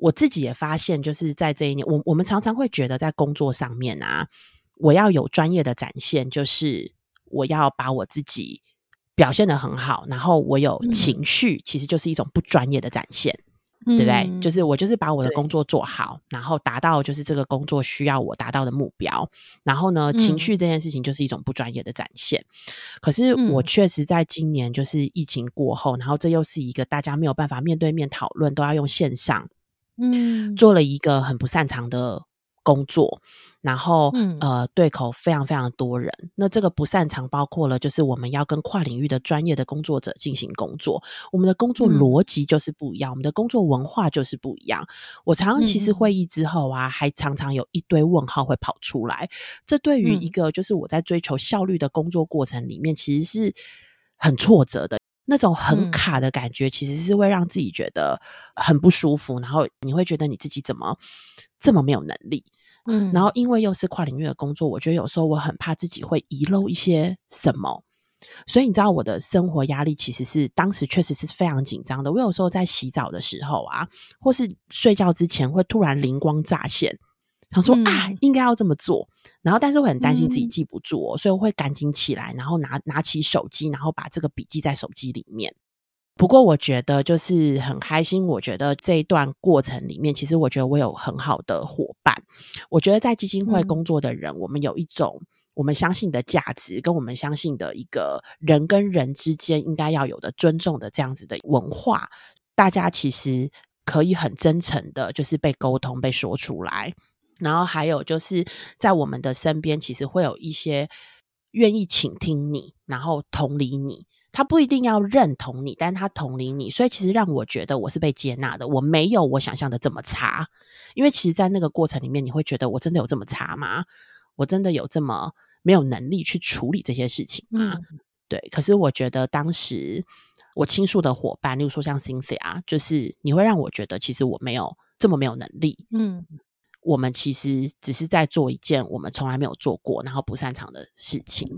我自己也发现，就是在这一年，我我们常常会觉得在工作上面啊，我要有专业的展现，就是我要把我自己表现的很好，然后我有情绪，其实就是一种不专业的展现。对不对？就是我就是把我的工作做好，然后达到就是这个工作需要我达到的目标。然后呢，情绪这件事情就是一种不专业的展现。可是我确实在今年就是疫情过后，然后这又是一个大家没有办法面对面讨论，都要用线上，嗯，做了一个很不擅长的工作。然后，呃，对口非常非常多人。那这个不擅长，包括了就是我们要跟跨领域的专业的工作者进行工作，我们的工作逻辑就是不一样，我们的工作文化就是不一样。我常常其实会议之后啊，还常常有一堆问号会跑出来。这对于一个就是我在追求效率的工作过程里面，其实是很挫折的。那种很卡的感觉，其实是会让自己觉得很不舒服，然后你会觉得你自己怎么这么没有能力。嗯，然后因为又是跨领域的工作，我觉得有时候我很怕自己会遗漏一些什么，所以你知道我的生活压力其实是当时确实是非常紧张的。我有时候在洗澡的时候啊，或是睡觉之前，会突然灵光乍现，想说啊，应该要这么做。然后，但是我很担心自己记不住，所以我会赶紧起来，然后拿拿起手机，然后把这个笔记在手机里面。不过我觉得就是很开心。我觉得这一段过程里面，其实我觉得我有很好的伙伴。我觉得在基金会工作的人，我们有一种我们相信的价值，跟我们相信的一个人跟人之间应该要有的尊重的这样子的文化。大家其实可以很真诚的，就是被沟通、被说出来。然后还有就是在我们的身边，其实会有一些愿意倾听你，然后同理你。他不一定要认同你，但他同理你，所以其实让我觉得我是被接纳的。我没有我想象的这么差，因为其实，在那个过程里面，你会觉得我真的有这么差吗？我真的有这么没有能力去处理这些事情吗？对。可是我觉得当时我倾诉的伙伴，例如说像 Cynthia，就是你会让我觉得，其实我没有这么没有能力。嗯。我们其实只是在做一件我们从来没有做过，然后不擅长的事情。